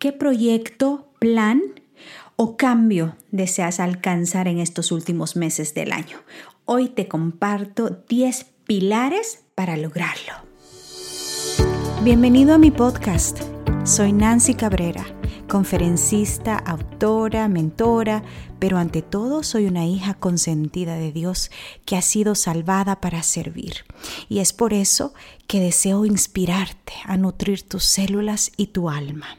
¿Qué proyecto, plan o cambio deseas alcanzar en estos últimos meses del año? Hoy te comparto 10 pilares para lograrlo. Bienvenido a mi podcast. Soy Nancy Cabrera conferencista, autora, mentora, pero ante todo soy una hija consentida de Dios que ha sido salvada para servir. Y es por eso que deseo inspirarte a nutrir tus células y tu alma.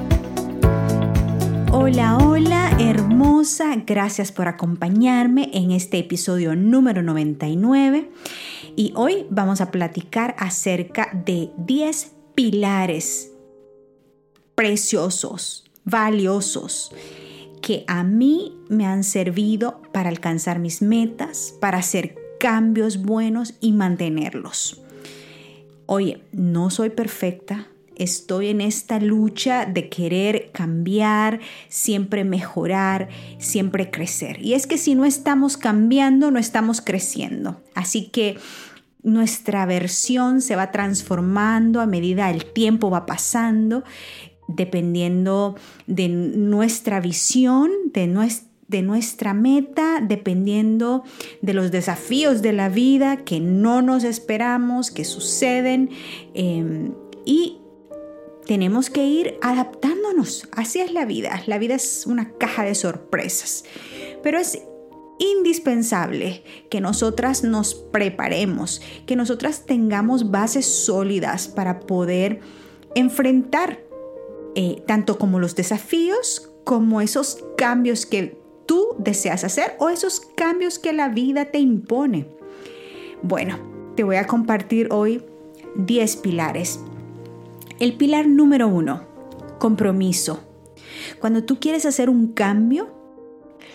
Hola, hola, hermosa. Gracias por acompañarme en este episodio número 99. Y hoy vamos a platicar acerca de 10 pilares preciosos, valiosos que a mí me han servido para alcanzar mis metas, para hacer cambios buenos y mantenerlos. Oye, no soy perfecta, estoy en esta lucha de querer cambiar, siempre mejorar, siempre crecer. Y es que si no estamos cambiando, no estamos creciendo. Así que nuestra versión se va transformando a medida el tiempo va pasando dependiendo de nuestra visión, de de nuestra meta, dependiendo de los desafíos de la vida que no nos esperamos, que suceden. Em, y tenemos que ir adaptándonos. Así es la vida. La vida es una caja de sorpresas. Pero es indispensable que nosotras nos preparemos, que nosotras tengamos bases sólidas para poder enfrentar eh, tanto como los desafíos como esos cambios que tú deseas hacer o esos cambios que la vida te impone. Bueno, te voy a compartir hoy 10 pilares. El pilar número uno, compromiso. Cuando tú quieres hacer un cambio,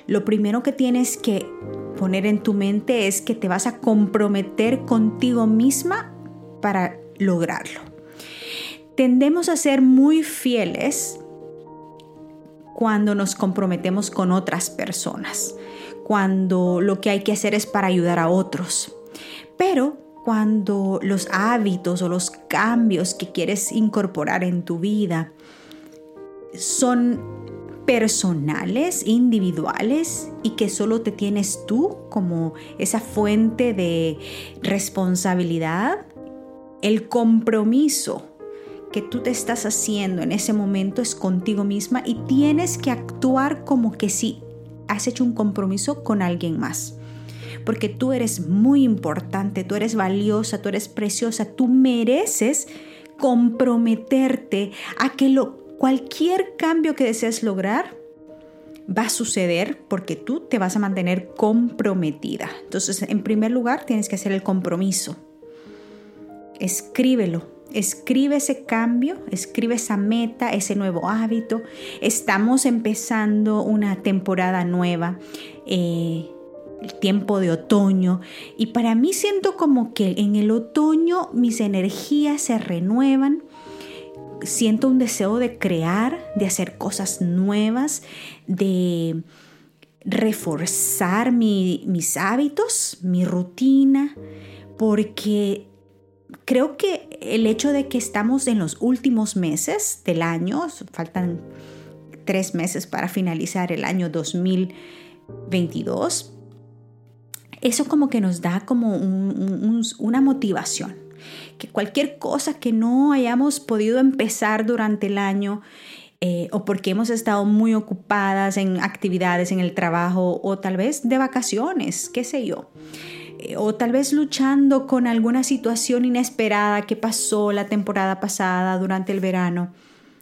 lo primero que tienes que poner en tu mente es que te vas a comprometer contigo misma para lograrlo tendemos a ser muy fieles cuando nos comprometemos con otras personas, cuando lo que hay que hacer es para ayudar a otros. Pero cuando los hábitos o los cambios que quieres incorporar en tu vida son personales, individuales y que solo te tienes tú como esa fuente de responsabilidad, el compromiso que tú te estás haciendo en ese momento es contigo misma y tienes que actuar como que si has hecho un compromiso con alguien más. Porque tú eres muy importante, tú eres valiosa, tú eres preciosa, tú mereces comprometerte a que lo, cualquier cambio que desees lograr va a suceder porque tú te vas a mantener comprometida. Entonces, en primer lugar, tienes que hacer el compromiso. Escríbelo, Escribe ese cambio, escribe esa meta, ese nuevo hábito. Estamos empezando una temporada nueva, eh, tiempo de otoño, y para mí siento como que en el otoño mis energías se renuevan. Siento un deseo de crear, de hacer cosas nuevas, de reforzar mis hábitos, mi rutina, porque creo que el hecho de que estamos en los últimos meses del año, faltan tres meses para finalizar el año 2022, eso como que nos da como una motivación. Que cualquier cosa que no hayamos podido empezar durante el año, eh, o porque hemos estado muy ocupadas en actividades en el trabajo o tal vez de vacaciones, qué sé yo. Eh, o tal vez luchando con alguna situación inesperada que pasó la temporada pasada durante el verano.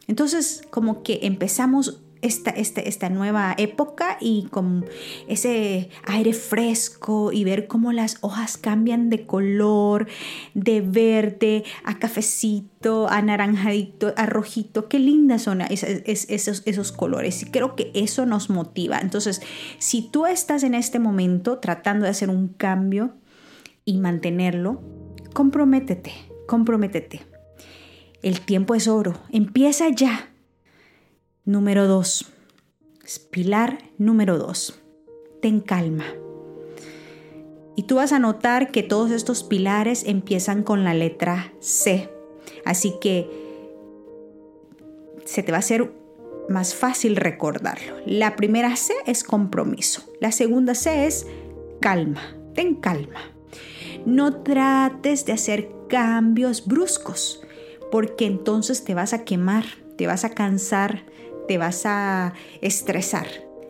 Entonces, como que empezamos esta, esta, nueva época y con ese aire fresco y ver cómo las hojas cambian de color, de verde a cafecito, a naranjadito, a rojito. Qué lindas son esos, esos colores. Y creo que eso nos motiva. Entonces, si tú estás en este momento tratando de hacer un cambio, y mantenerlo, comprométete, comprométete. El tiempo es oro, empieza ya. Número dos, pilar número dos, ten calma. Y tú vas a notar que todos estos pilares empiezan con la letra C. Así que se te va a hacer más fácil recordarlo. La primera C es compromiso. La segunda C es calma. Ten calma. No trates de hacer cambios bruscos, porque entonces te vas a quemar, te vas a cansar, te vas a estresar,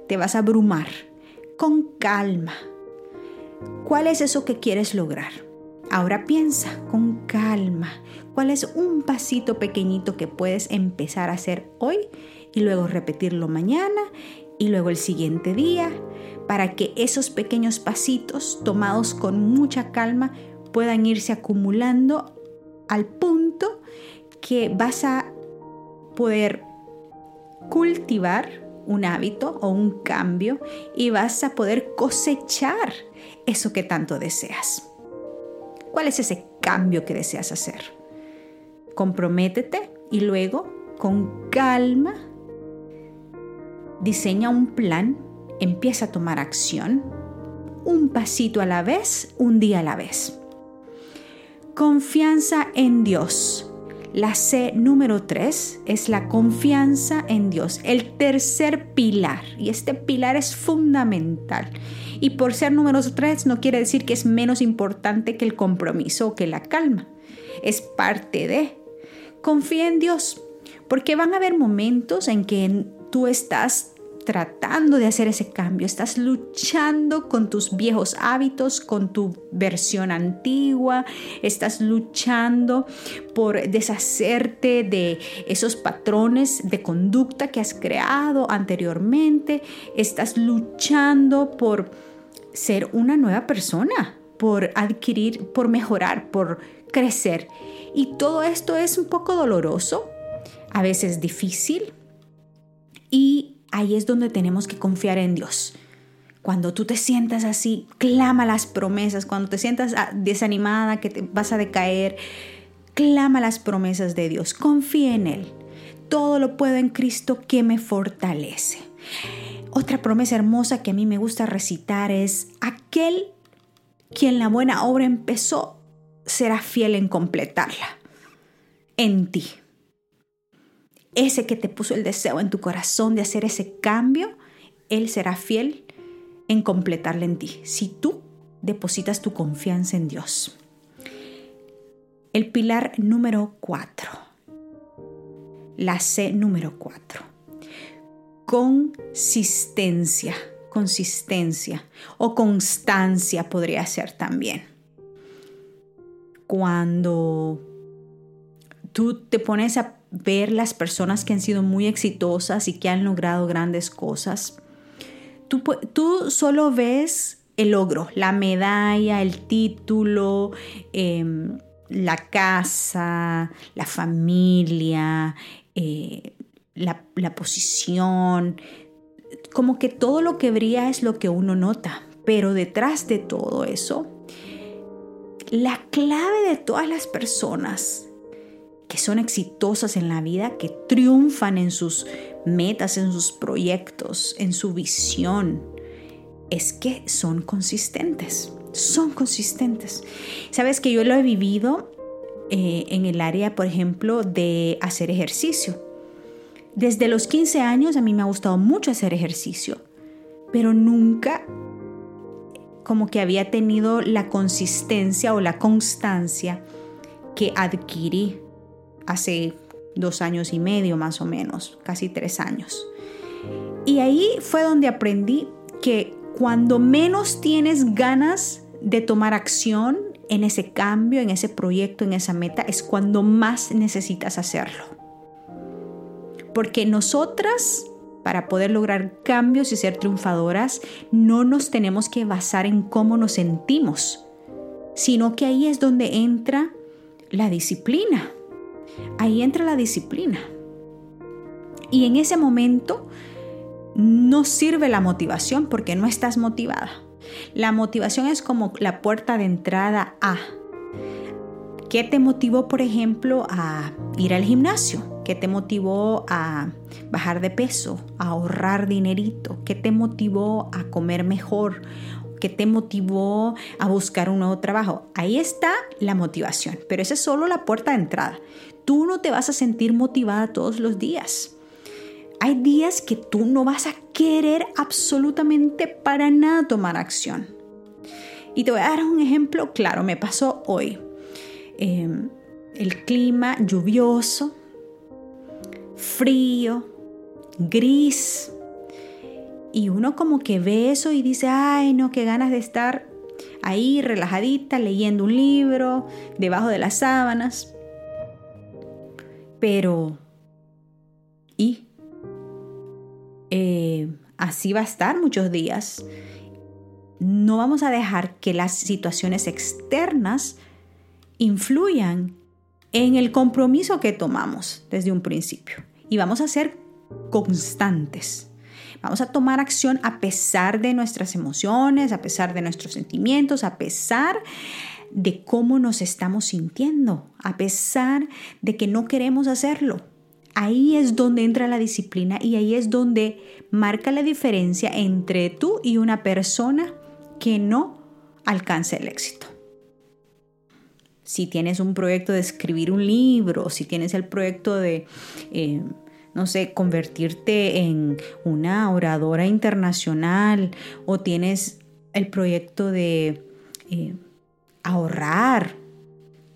te vas a abrumar. Con calma. ¿Cuál es eso que quieres lograr? Ahora piensa con calma. ¿Cuál es un pasito pequeñito que puedes empezar a hacer hoy y luego repetirlo mañana y luego el siguiente día para que esos pequeños pasitos tomados con mucha calma puedan irse acumulando al punto que vas a poder cultivar un hábito o un cambio y vas a poder cosechar eso que tanto deseas. ¿Cuál es ese cambio que deseas hacer? Comprométete y luego, con calma, diseña un plan, empieza a tomar acción, un pasito a la vez, un día a la vez. Confianza en Dios. La C número 3 es la confianza en Dios, el tercer pilar. Y este pilar es fundamental. Y por ser número 3 no quiere decir que es menos importante que el compromiso o que la calma. Es parte de. Confía en Dios, porque van a haber momentos en que tú estás tratando de hacer ese cambio, estás luchando con tus viejos hábitos, con tu versión antigua, estás luchando por deshacerte de esos patrones de conducta que has creado anteriormente, estás luchando por ser una nueva persona, por adquirir, por mejorar, por crecer. Y todo esto es un poco doloroso, a veces difícil y ahí es donde tenemos que confiar en Dios. Cuando tú te sientas así, clama las promesas. Cuando te sientas ah, desanimada, que te vas a decaer, clama las promesas de Dios. Confía en Él. Todo lo puedo en Cristo que me fortalece. Otra promesa hermosa que a mí me gusta recitar es, aquel quien la buena obra empezó será fiel en completarla. En ti ese que te puso el deseo en tu corazón de hacer ese cambio, Él será fiel en completarlo en ti, si tú depositas tu confianza en Dios. El pilar número cuatro, la C número cuatro, consistencia, consistencia o constancia podría ser también. Cuando tú te pones a ver las personas que han sido muy exitosas y que han logrado grandes cosas, tú, solo ves el logro, la medalla, el título, em, la casa, la familia, eh, la, la posición, como que todo lo que brilla es lo que uno nota, pero detrás de todo eso, la clave de todas las personas que son exitosas en la vida, que triunfan en sus metas, en sus proyectos, en su visión, es que son consistentes, son consistentes. Sabes que yo lo he vivido eh, en el área, por ejemplo, de hacer ejercicio. Desde los 15 años a mí me ha gustado mucho hacer ejercicio, pero nunca como que había tenido la consistencia o la constancia que adquirí hace dos años y medio más o menos, casi tres años. Y ahí fue donde aprendí que cuando menos tienes ganas de tomar acción en ese cambio, en ese proyecto, en esa meta, es cuando más necesitas hacerlo. Porque nosotras, para poder lograr cambios y ser triunfadoras, no nos tenemos que basar en cómo nos sentimos, sino que ahí es donde entra la disciplina. Ahí entra la disciplina. Y en ese momento no sirve la motivación porque no estás motivada. La motivación es como la puerta de entrada a. ¿Qué te motivó, por ejemplo, a ir al gimnasio? ¿Qué te motivó a bajar de peso, a ahorrar dinerito? ¿Qué te motivó a comer mejor? ¿Qué te motivó a buscar un nuevo trabajo? Ahí está la motivación, pero esa es solo la puerta de entrada. Tú no te vas a sentir motivada todos los días. Hay días que tú no vas a querer absolutamente para nada tomar acción. Y te voy a dar un ejemplo claro, me pasó hoy. Em, el clima lluvioso, frío, gris. Y uno como que ve eso y dice, ay no, qué ganas de estar ahí relajadita leyendo un libro, debajo de las sábanas. Pero, ¿y? Eh, así va a estar muchos días. No vamos a dejar que las situaciones externas influyan en el compromiso que tomamos desde un principio. Y vamos a ser constantes. Vamos a tomar acción a pesar de nuestras emociones, a pesar de nuestros sentimientos, a pesar de cómo nos estamos sintiendo, a pesar de que no queremos hacerlo. Ahí es donde entra la disciplina y ahí es donde marca la diferencia entre tú y una persona que no alcanza el éxito si tienes un proyecto de escribir un libro, si tienes el proyecto de, eh, no sé, convertirte en una oradora internacional o tienes el proyecto de eh, ahorrar,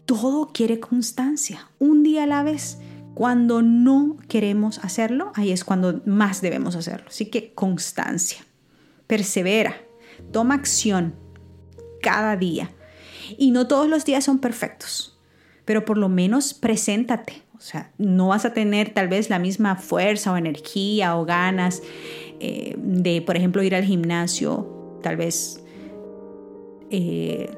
todo quiere constancia, un día a la vez. Cuando no queremos hacerlo, ahí es cuando más debemos hacerlo. Así que constancia, persevera, toma acción cada día y no todos los días son perfectos, pero por lo menos preséntate. O sea, no vas a tener tal vez la misma fuerza o energía o ganas eh, de, por ejemplo, ir al gimnasio, tal vez eh,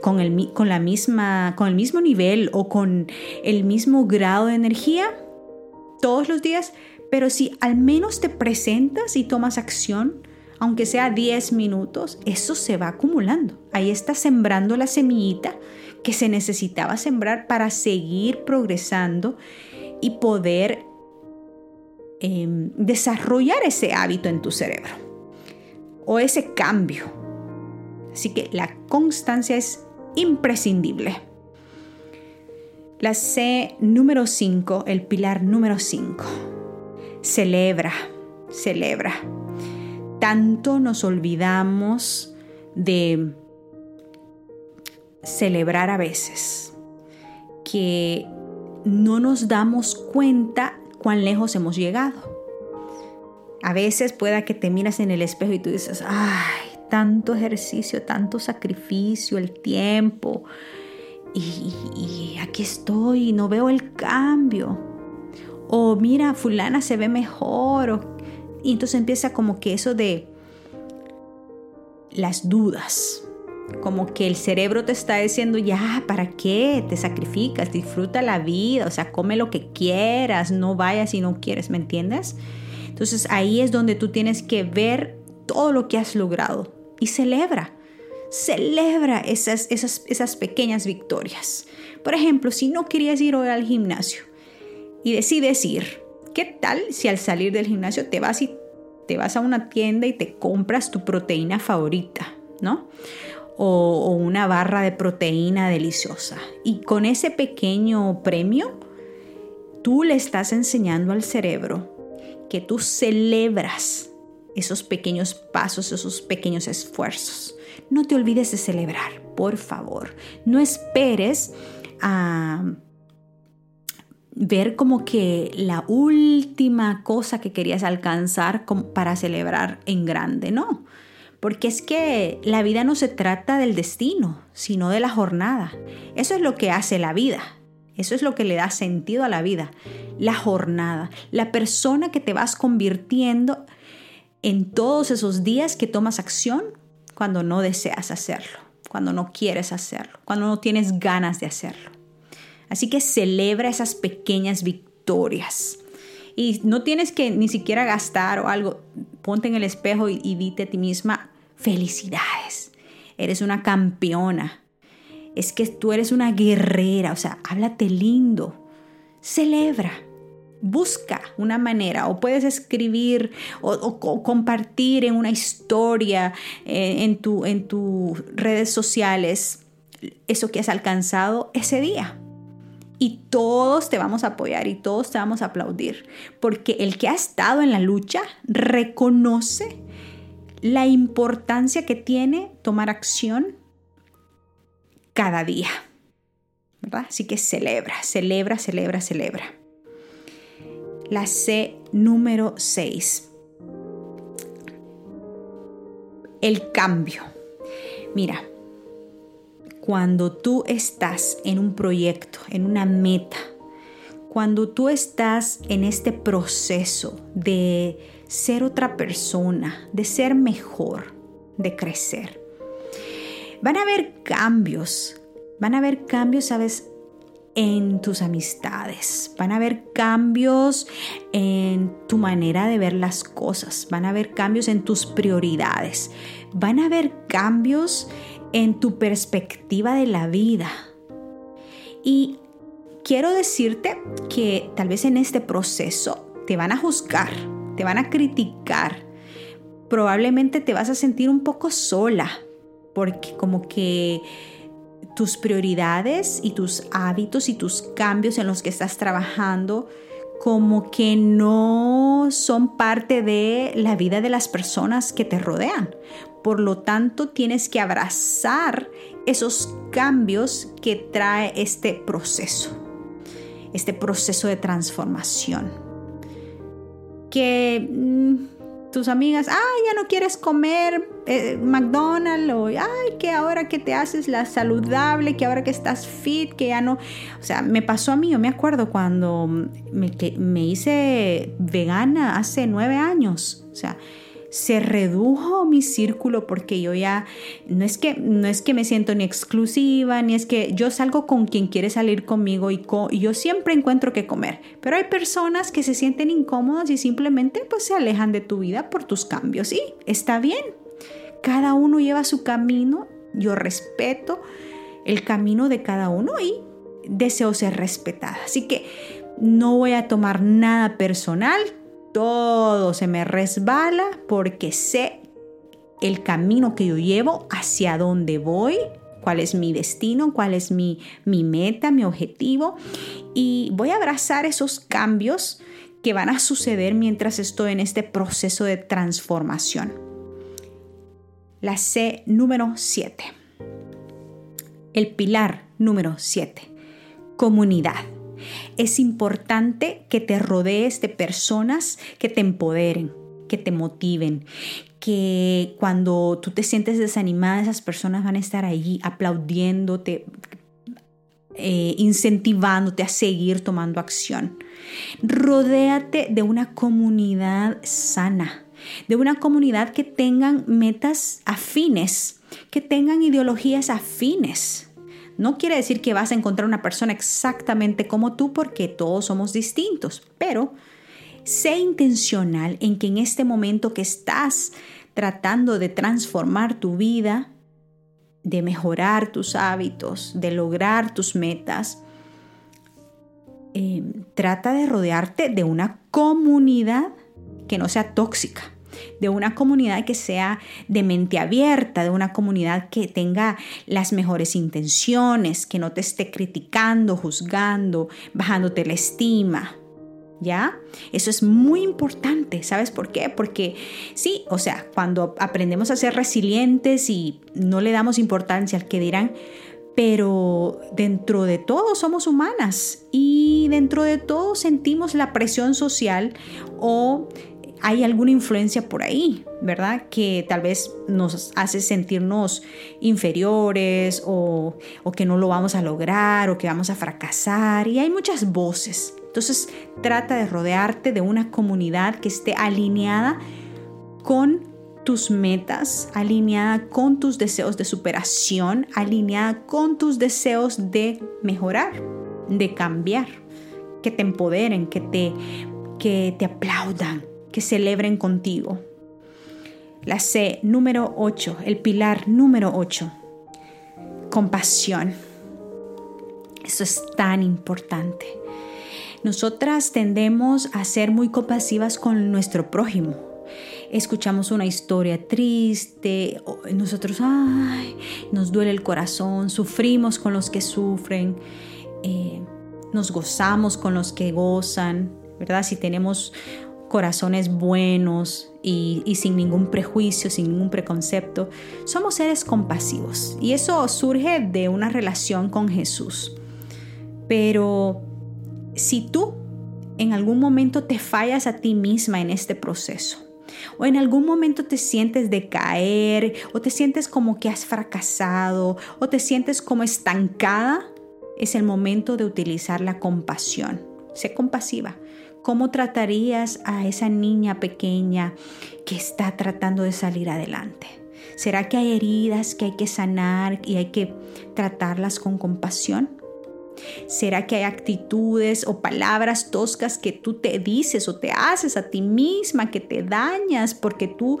con, el, con, la misma, con el mismo nivel o con el mismo grado de energía todos los días, pero si al menos te presentas y tomas acción, aunque sea 10 minutos, eso se va acumulando. Ahí está sembrando la semillita que se necesitaba sembrar para seguir progresando y poder em, desarrollar ese hábito en tu cerebro o ese cambio. Así que la constancia es imprescindible. La C número 5, el pilar número 5. Celebra, celebra tanto nos olvidamos de celebrar a veces, que no nos damos cuenta cuán lejos hemos llegado. A veces pueda que te miras en el espejo y tú dices, ay, tanto ejercicio, tanto sacrificio, el tiempo, y, aquí estoy, y no veo el cambio. O mira, fulana se ve mejor, y entonces empieza como que eso de las dudas, como que el cerebro te está diciendo, ya, ¿para qué? Te sacrificas, disfruta la vida, o sea, come lo que quieras, no vayas si no quieres, ¿me entiendes? Entonces ahí es donde tú tienes que ver todo lo que has logrado y celebra, celebra esas, esas, esas pequeñas victorias. Por ejemplo, si no querías ir hoy al gimnasio y decides ir, ¿Qué tal si al salir del gimnasio te vas y te vas a una tienda y te compras tu proteína favorita, ¿no? O, o una barra de proteína deliciosa. Y con ese pequeño premio, tú le estás enseñando al cerebro que tú celebras esos pequeños pasos, esos pequeños esfuerzos. No te olvides de celebrar, por favor. No esperes a ver como que la última cosa que querías alcanzar para celebrar en grande, no. Porque es que la vida no se trata del destino, sino de la jornada. Eso es lo que hace la vida. Eso es lo que le da sentido a la vida. La jornada. La persona que te vas convirtiendo en todos esos días que tomas acción cuando no deseas hacerlo, cuando no quieres hacerlo, cuando no tienes ganas de hacerlo. Así que celebra esas pequeñas victorias. Y no tienes que ni siquiera gastar o algo. Ponte en el espejo y, dite a ti misma, Felicidades. Eres una campeona. Es que tú eres una guerrera. O sea, háblate lindo. Celebra. Busca una manera o puedes escribir o, compartir en una historia eh, en, tu, en tus redes sociales eso que has alcanzado ese día y todos te vamos a apoyar y todos te vamos a aplaudir, porque el que ha estado en la lucha reconoce la importancia que tiene tomar acción cada día. ¿verdad? Así que celebra, celebra, celebra, celebra. La C número 6. El cambio. Mira, cuando tú estás en un proyecto, en una meta, cuando tú estás en este proceso de ser otra persona, de ser mejor, de crecer, van a haber cambios, van a haber cambios, ¿sabes? En tus amistades, van a haber cambios en tu manera de ver las cosas, van a haber cambios en tus prioridades, van a haber cambios en tu perspectiva de la vida. Y quiero decirte que tal vez en este proceso te van a juzgar, te van a criticar, probablemente te vas a sentir un poco sola, porque como que tus prioridades y tus hábitos y tus cambios en los que estás trabajando como que no son parte de la vida de las personas que te rodean. Por lo tanto, tienes que abrazar esos cambios que trae este proceso, este proceso de transformación. Que mm, tus amigas, ay, ya no quieres comer eh, McDonald's, o ay, que ahora que te haces la saludable, que ahora que estás fit, que ya no. O sea, me pasó a mí, yo me acuerdo cuando me, me hice vegana hace nueve años. O sea, se redujo mi círculo porque yo ya no es que no es que me siento ni exclusiva ni es que yo salgo con quien quiere salir conmigo y, yo siempre encuentro que comer. Pero hay personas que se sienten incómodas y simplemente pues se alejan de tu vida por tus cambios. Y está bien. Cada uno lleva su camino. Yo respeto el camino de cada uno y deseo ser respetada. Así que no voy a tomar nada personal todo se me resbala porque sé el camino que yo llevo, hacia dónde voy, cuál es mi destino, cuál es mi, mi meta, mi objetivo. Y voy a abrazar esos cambios que van a suceder mientras estoy en este proceso de transformación. La C número 7. El pilar número 7. Comunidad. Es importante que te rodees de personas que te empoderen, que te motiven, que cuando tú te sientes desanimada, esas personas van a estar allí aplaudiéndote, eh, incentivándote a seguir tomando acción. Rodéate de una comunidad sana, de una comunidad que tengan metas afines, que tengan ideologías afines. No quiere decir que vas a encontrar una persona exactamente como tú porque todos somos distintos, pero sé intencional en que en este momento que estás tratando de transformar tu vida, de mejorar tus hábitos, de lograr tus metas, eh, trata de rodearte de una comunidad que no sea tóxica de una comunidad que sea de mente abierta, de una comunidad que tenga las mejores intenciones, que no te esté criticando, juzgando, bajándote la estima. ¿Ya? Eso es muy importante, ¿sabes por qué? Porque sí, o sea, cuando aprendemos a ser resilientes y no le damos importancia al que dirán, pero dentro de todo somos humanas y dentro de todo sentimos la presión social o hay alguna influencia por ahí, ¿verdad? Que tal vez nos hace sentirnos inferiores o, que no lo vamos a lograr o que vamos a fracasar. Y hay muchas voces. Entonces trata de rodearte de una comunidad que esté alineada con tus metas, alineada con tus deseos de superación, alineada con tus deseos de mejorar, de cambiar, que te empoderen, que te, que te aplaudan, que celebren contigo. La C número 8, el pilar número 8, compasión. Eso es tan importante. Nosotras tendemos a ser muy compasivas con nuestro prójimo. Escuchamos una historia triste, nosotros, ay, nos duele el corazón, sufrimos con los que sufren, eh, nos gozamos con los que gozan, ¿verdad? Si tenemos corazones buenos y, sin ningún prejuicio, sin ningún preconcepto, somos seres compasivos. Y eso surge de una relación con Jesús. Pero si tú en algún momento te fallas a ti misma en este proceso, o en algún momento te sientes decaer, o te sientes como que has fracasado, o te sientes como estancada, es el momento de utilizar la compasión. Sé compasiva. ¿Cómo tratarías a esa niña pequeña que está tratando de salir adelante? ¿Será que hay heridas que hay que sanar y hay que tratarlas con compasión? ¿Será que hay actitudes o palabras toscas que tú te dices o te haces a ti misma, que te dañas porque tú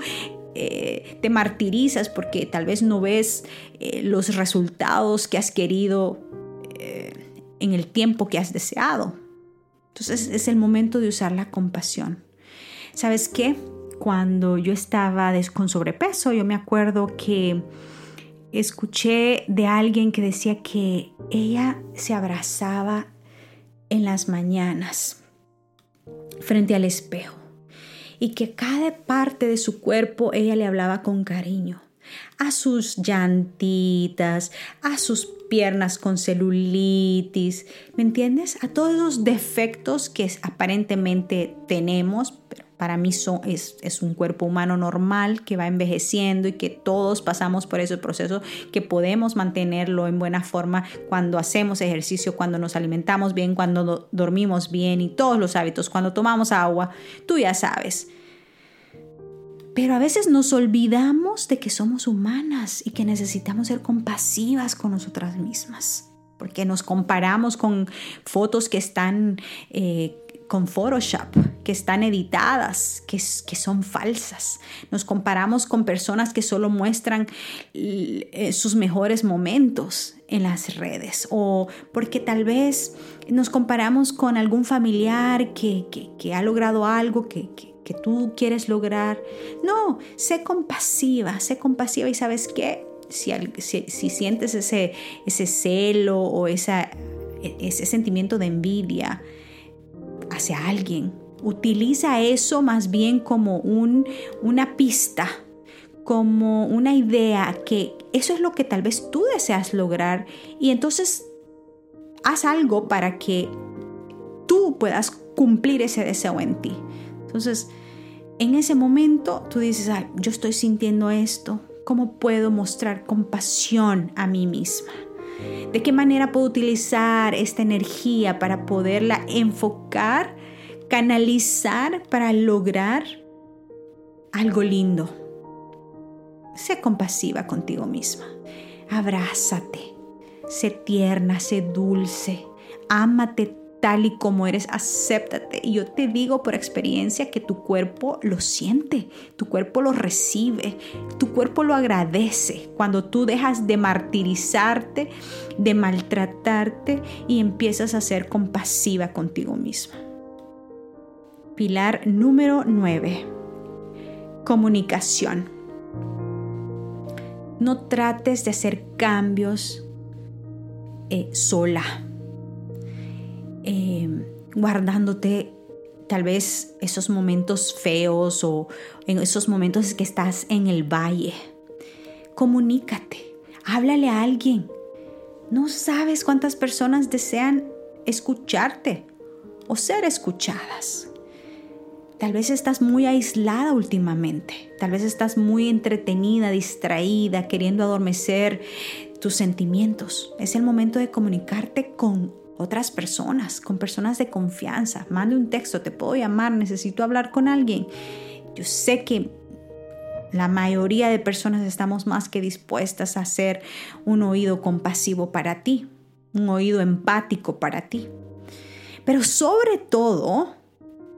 eh, te martirizas porque tal vez no ves eh, los resultados que has querido eh, en el tiempo que has deseado? Entonces es el momento de usar la compasión. ¿Sabes qué? Cuando yo estaba con sobrepeso, yo me acuerdo que escuché de alguien que decía que ella se abrazaba en las mañanas frente al espejo y que cada parte de su cuerpo ella le hablaba con cariño. A sus llantitas, a sus piernas con celulitis, ¿me entiendes? A todos los defectos que aparentemente tenemos, pero para mí es, es, un cuerpo humano normal que va envejeciendo y que todos pasamos por ese proceso, que podemos mantenerlo en buena forma cuando hacemos ejercicio, cuando nos alimentamos bien, cuando dormimos bien y todos los hábitos, cuando tomamos agua, tú ya sabes. Pero a veces nos olvidamos de que somos humanas y que necesitamos ser compasivas con nosotras mismas, porque nos comparamos con fotos que están eh, con Photoshop, que están editadas, que, que, son falsas. Nos comparamos con personas que solo muestran eh, sus mejores momentos en las redes o porque tal vez nos comparamos con algún familiar que, que ha logrado algo que, que tú quieres lograr. No, sé compasiva, sé compasiva y sabes qué, si, si, sientes ese, ese celo o e, ese sentimiento de envidia, hacia alguien. Utiliza eso más bien como un, una pista, como una idea que eso es lo que tal vez tú deseas lograr y entonces haz algo para que tú puedas cumplir ese deseo en ti. Entonces, en ese momento tú dices, yo estoy sintiendo esto, ¿cómo puedo mostrar compasión a mí misma? ¿De qué manera puedo utilizar esta energía para poderla enfocar canalizar para lograr algo lindo. Sé compasiva contigo misma. Abrázate. Sé tierna, sé dulce. Ámate tal y como eres, acéptate. Y yo te digo por experiencia que tu cuerpo lo siente, tu cuerpo lo recibe, tu cuerpo lo agradece cuando tú dejas de martirizarte, de maltratarte y empiezas a ser compasiva contigo misma. Pilar número 9. Comunicación. No trates de hacer cambios eh, sola, eh, guardándote tal vez esos momentos feos o en esos momentos que estás en el valle. Comunícate, háblale a alguien. No sabes cuántas personas desean escucharte o ser escuchadas. Tal vez estás muy aislada últimamente, tal vez estás muy entretenida, distraída, queriendo adormecer tus sentimientos. Es el momento de comunicarte con otras personas, con personas de confianza. Mande un texto, te puedo llamar, necesito hablar con alguien. Yo sé que la mayoría de personas estamos más que dispuestas a ser un oído compasivo para ti, un oído empático para ti. Pero sobre todo,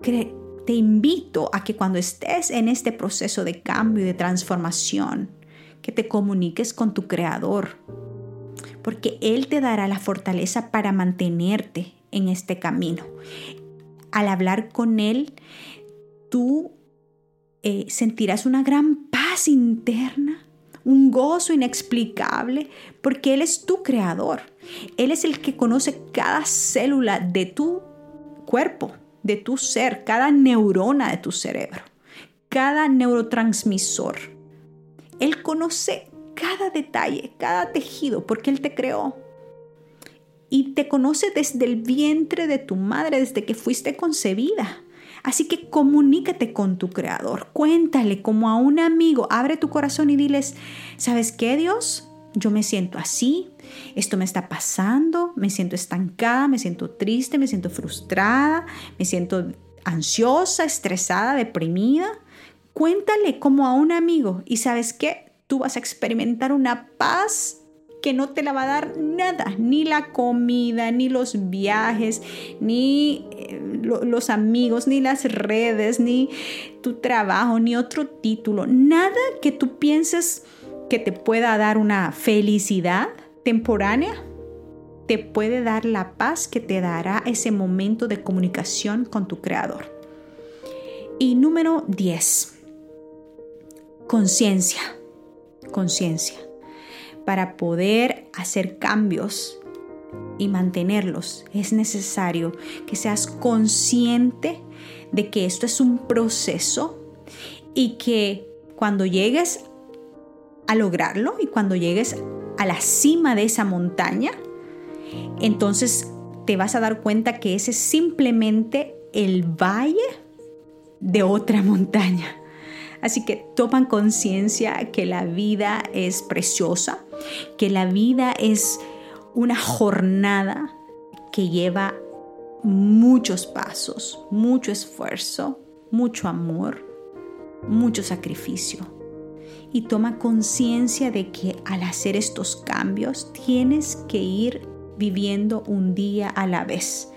te invito a que cuando estés en este proceso de cambio y de transformación, que te comuniques con tu creador, porque Él te dará la fortaleza para mantenerte en este camino. Al hablar con Él, tú eh, sentirás una gran paz interna, un gozo inexplicable, porque Él es tu creador. Él es el que conoce cada célula de tu cuerpo de tu ser, cada neurona de tu cerebro, cada neurotransmisor. Él conoce cada detalle, cada tejido, porque Él te creó. Y te conoce desde el vientre de tu madre, desde que fuiste concebida. Así que comunícate con tu creador, cuéntale como a un amigo, abre tu corazón y diles, ¿sabes qué Dios? yo me siento así, esto me está pasando, me siento estancada, me siento triste, me siento frustrada, me siento ansiosa, estresada, deprimida. Cuéntale como a un amigo y sabes qué, tú vas a experimentar una paz que no te la va a dar nada, ni la comida, ni los viajes, ni eh, los amigos, ni las redes, ni tu trabajo, ni otro título, nada que tú pienses que te pueda dar una felicidad temporánea, te puede dar la paz que te dará ese momento de comunicación con tu creador. Y número 10, conciencia, conciencia. Para poder hacer cambios y mantenerlos, es necesario que seas consciente de que esto es un proceso y que cuando llegues a lograrlo y cuando llegues a la cima de esa montaña, entonces te vas a dar cuenta que ese es simplemente el valle de otra montaña. Así que toman conciencia que la vida es preciosa, que la vida es una jornada que lleva muchos pasos, mucho esfuerzo, mucho amor, mucho sacrificio y toma conciencia de que al hacer estos cambios tienes que ir viviendo un día a la vez,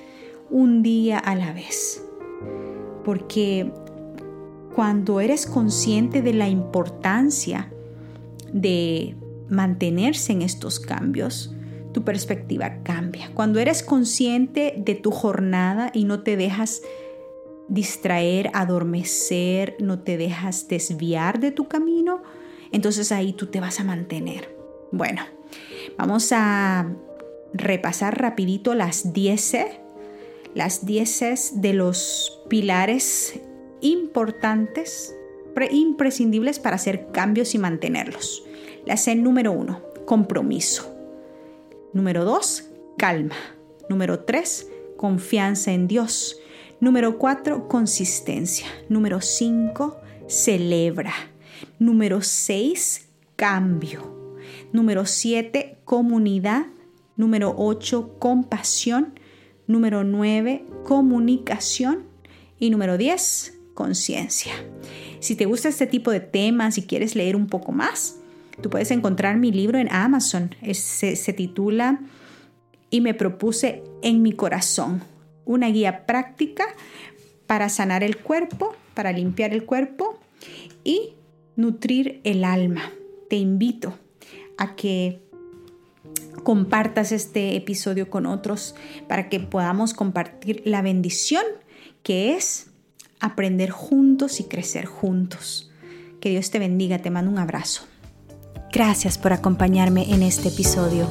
un día a la vez. Porque cuando eres consciente de la importancia de mantenerse en estos cambios, tu perspectiva cambia. Cuando eres consciente de tu jornada y no te dejas distraer, adormecer, no te dejas desviar de tu camino, entonces ahí tú te vas a mantener. Bueno, vamos a repasar rapidito las 10 las 10 de los pilares importantes, imprescindibles para hacer cambios y mantenerlos. La C número 1, compromiso. Número 2, calma. Número 3, confianza en Dios. Número 4, consistencia. Número 5, celebra. Número 6, cambio. Número 7, comunidad. Número 8, compasión. Número 9, comunicación. Y número 10, conciencia. Si te gusta este tipo de temas y quieres leer un poco más, tú puedes encontrar mi libro en Amazon. Se, titula Y me propuse en mi corazón, una guía práctica para sanar el cuerpo, para limpiar el cuerpo y nutrir el alma. Te invito a que compartas este episodio con otros para que podamos compartir la bendición que es aprender juntos y crecer juntos. Que Dios te bendiga, te mando un abrazo. Gracias por acompañarme en este episodio.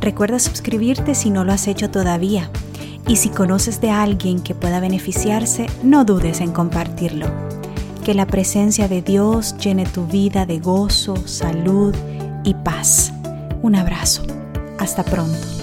Recuerda suscribirte si no lo has hecho todavía. Y si conoces de alguien que pueda beneficiarse, no dudes en compartirlo. Que la presencia de Dios llene tu vida de gozo, salud y paz. Un abrazo. Hasta pronto.